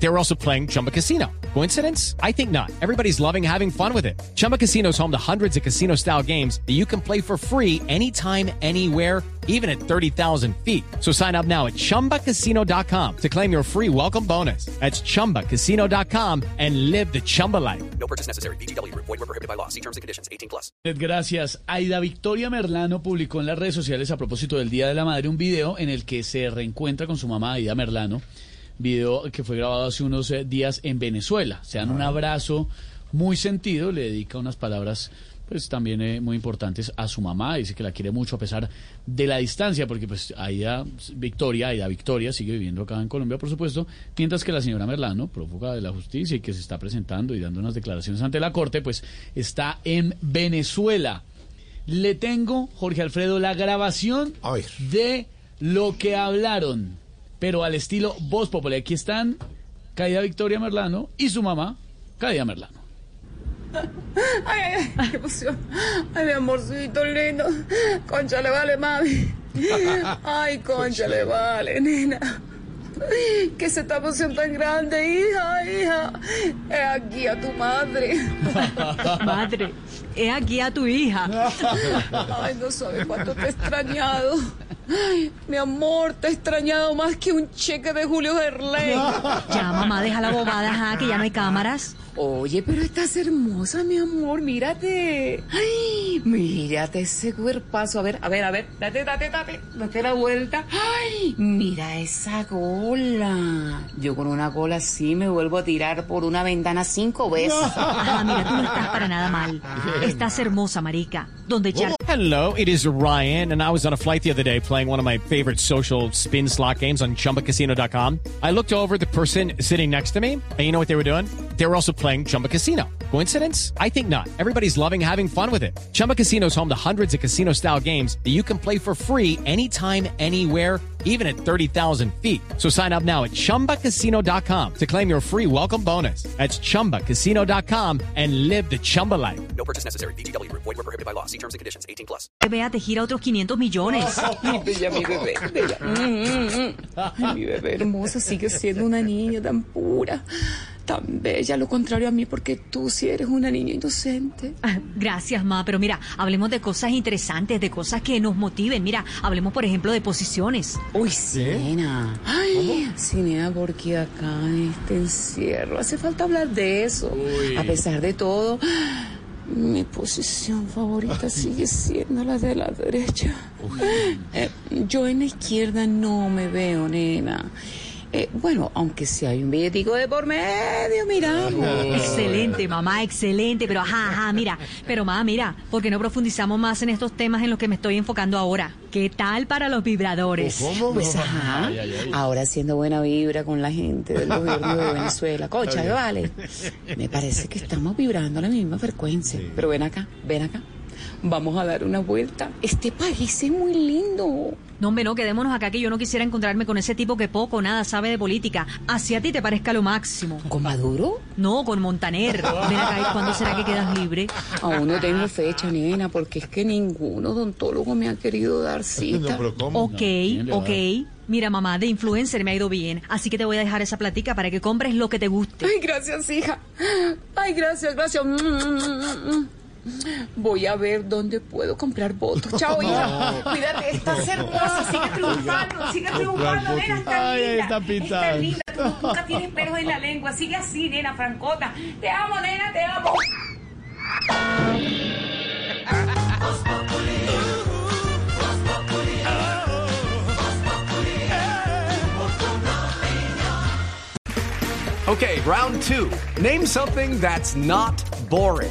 They were also playing Chumba Casino. Coincidence? I think not. Everybody's loving having fun with it. Chumba Casino is home to hundreds of casino style games that you can play for free anytime, anywhere, even at 30,000 feet. So sign up now at chumbacasino.com to claim your free welcome bonus. That's chumbacasino.com and live the Chumba life. No purchase necessary. BGW. Void were prohibited by law. See terms and conditions. 18 plus. Gracias. Aida Victoria Merlano publicó en las redes sociales a propósito del Día de la Madre un video en el que se reencuentra con su mamá Aida Merlano. Video que fue grabado hace unos eh, días en Venezuela. Se dan un abrazo muy sentido, le dedica unas palabras pues también eh, muy importantes a su mamá, dice que la quiere mucho a pesar de la distancia, porque pues Aida Victoria, Aida Victoria sigue viviendo acá en Colombia, por supuesto, mientras que la señora Merlano, prófuga de la justicia y que se está presentando y dando unas declaraciones ante la corte, pues está en Venezuela. Le tengo, Jorge Alfredo, la grabación de lo que hablaron, pero al estilo Voz Popular. Aquí están Caída Victoria Merlano y su mamá, Caída Merlano. Ay, ay, ay, qué emoción. Ay, mi amorcito lindo. Concha le vale, mami. Ay, concha le vale, nena. ¿Qué es esta emoción tan grande, hija, hija? Es aquí a tu madre. Madre, he aquí a tu hija. Ay, no sabes cuánto te he extrañado. Ay, mi amor, te he extrañado más que un cheque de Julio Gerley. Ya, mamá, deja la bobada, ajá, que ya no hay cámaras. Oye, pero estás hermosa, mi amor, mírate. Ay, mírate ese cuerpazo. A ver, a ver, a ver, date, date, date, date la vuelta. Ay, mira esa gola. Yo con una gola así me vuelvo a tirar por una ventana cinco veces. Ajá, mira, tú no estás para nada mal. Estás hermosa, marica. Donde ya Hello, it is Ryan, and I was on a flight the other day playing one of my favorite social spin slot games on chumbacasino.com. I looked over the person sitting next to me, and you know what they were doing? They were also playing Chumba Casino. Coincidence? I think not. Everybody's loving having fun with it. Chumba Casino is home to hundreds of casino style games that you can play for free anytime, anywhere, even at 30,000 feet. So sign up now at chumbacasino.com to claim your free welcome bonus. That's chumbacasino.com and live the Chumba life. No purchase necessary. BGW. Void were prohibited by law. See terms and conditions. 18 plus. vea te gira otros 500 millones. Ay, bella mi bebé, bella. Mm, mm, mm. Ay, mi bebé hermosa sigue siendo una niña tan pura, tan bella. Lo contrario a mí, porque tú sí eres una niña inocente. Ah, Gracias, ma, pero mira, hablemos de cosas interesantes, de cosas que nos motiven. Mira, hablemos, por ejemplo, de posiciones. Uy, sí, nena. Ay, sí, nena, porque acá en este encierro hace falta hablar de eso. A pesar de todo, mi posición favorita sigue siendo la de la derecha. Eh, yo en la izquierda no me veo, nena. Eh, bueno, aunque si hay un billetico de por medio, miramos. Excelente, mamá, excelente, pero ajá, ajá, mira, pero mamá, mira, ¿por qué no profundizamos más en estos temas en los que me estoy enfocando ahora? ¿Qué tal para los vibradores? Pues ajá, Ay, ay, ay. ahora haciendo buena vibra con la gente del gobierno de Venezuela. Cocha, ¿qué vale? Me parece que estamos vibrando a la misma frecuencia. Pero ven acá, ven acá. Vamos a dar una vuelta. Este país es muy lindo. No, hombre, no, quedémonos acá que yo no quisiera encontrarme con ese tipo que poco o nada sabe de política. Así a ti te parezca lo máximo. ¿Con Maduro? No, con Montaner. Ven acá, ¿y cuándo será que quedas libre? Aún no tengo fecha, nena, porque es que ningún odontólogo me ha querido dar cita. Ok, ¿quién le va a ok. Mira, mamá, de influencer me ha ido bien, así que te voy a dejar esa platica para que compres lo que te guste. Ay, gracias, hija. Ay, gracias, gracias. Mm, mm, mm, mm. Voy a ver dónde puedo comprar votos. Chao, hija. Cuídate, estás hermosa. Sigue triunfando, sigue triunfando, nena. Estás Ay, linda. está linda. Tú nunca tienes pelos en la lengua. Sigue así, nena, francota. Te amo, nena, te amo. Okay, round two. Name something that's not boring.